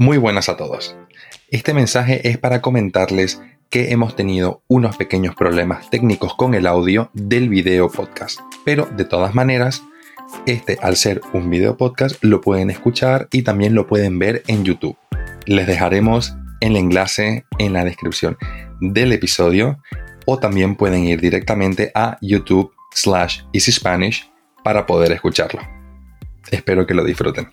Muy buenas a todos. Este mensaje es para comentarles que hemos tenido unos pequeños problemas técnicos con el audio del video podcast. Pero de todas maneras, este al ser un video podcast lo pueden escuchar y también lo pueden ver en YouTube. Les dejaremos el enlace en la descripción del episodio o también pueden ir directamente a YouTube slash Easy Spanish para poder escucharlo. Espero que lo disfruten.